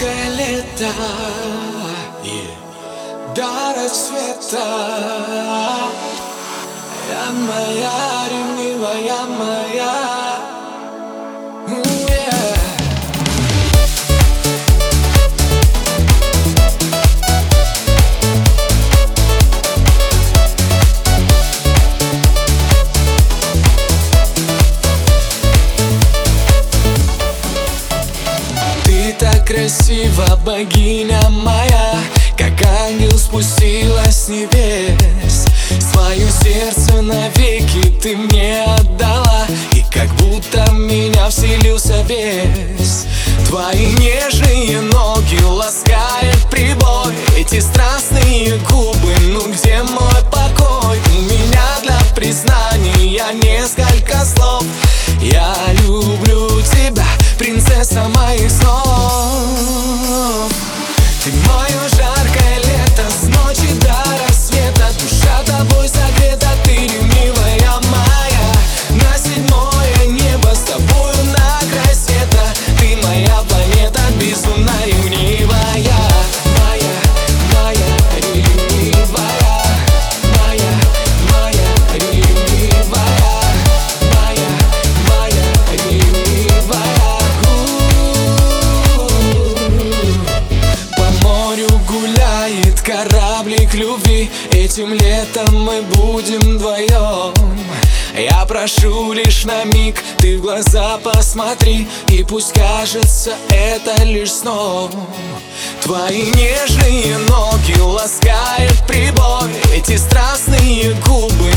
жаркое лето yeah. До рассвета Я моя, ревнивая богиня моя Как ангел спустилась с небес. Свое сердце навеки ты мне отдала И как будто меня вселился бес Твои нежные ноги ласкает прибой Эти страстные губы, ну где мой покой? У меня для признания несколько слов. Я люблю тебя, принцесса моих снов кораблик любви Этим летом мы будем вдвоем. Я прошу лишь на миг, ты в глаза посмотри И пусть кажется это лишь сном. Твои нежные ноги ласкает прибой Эти страстные губы,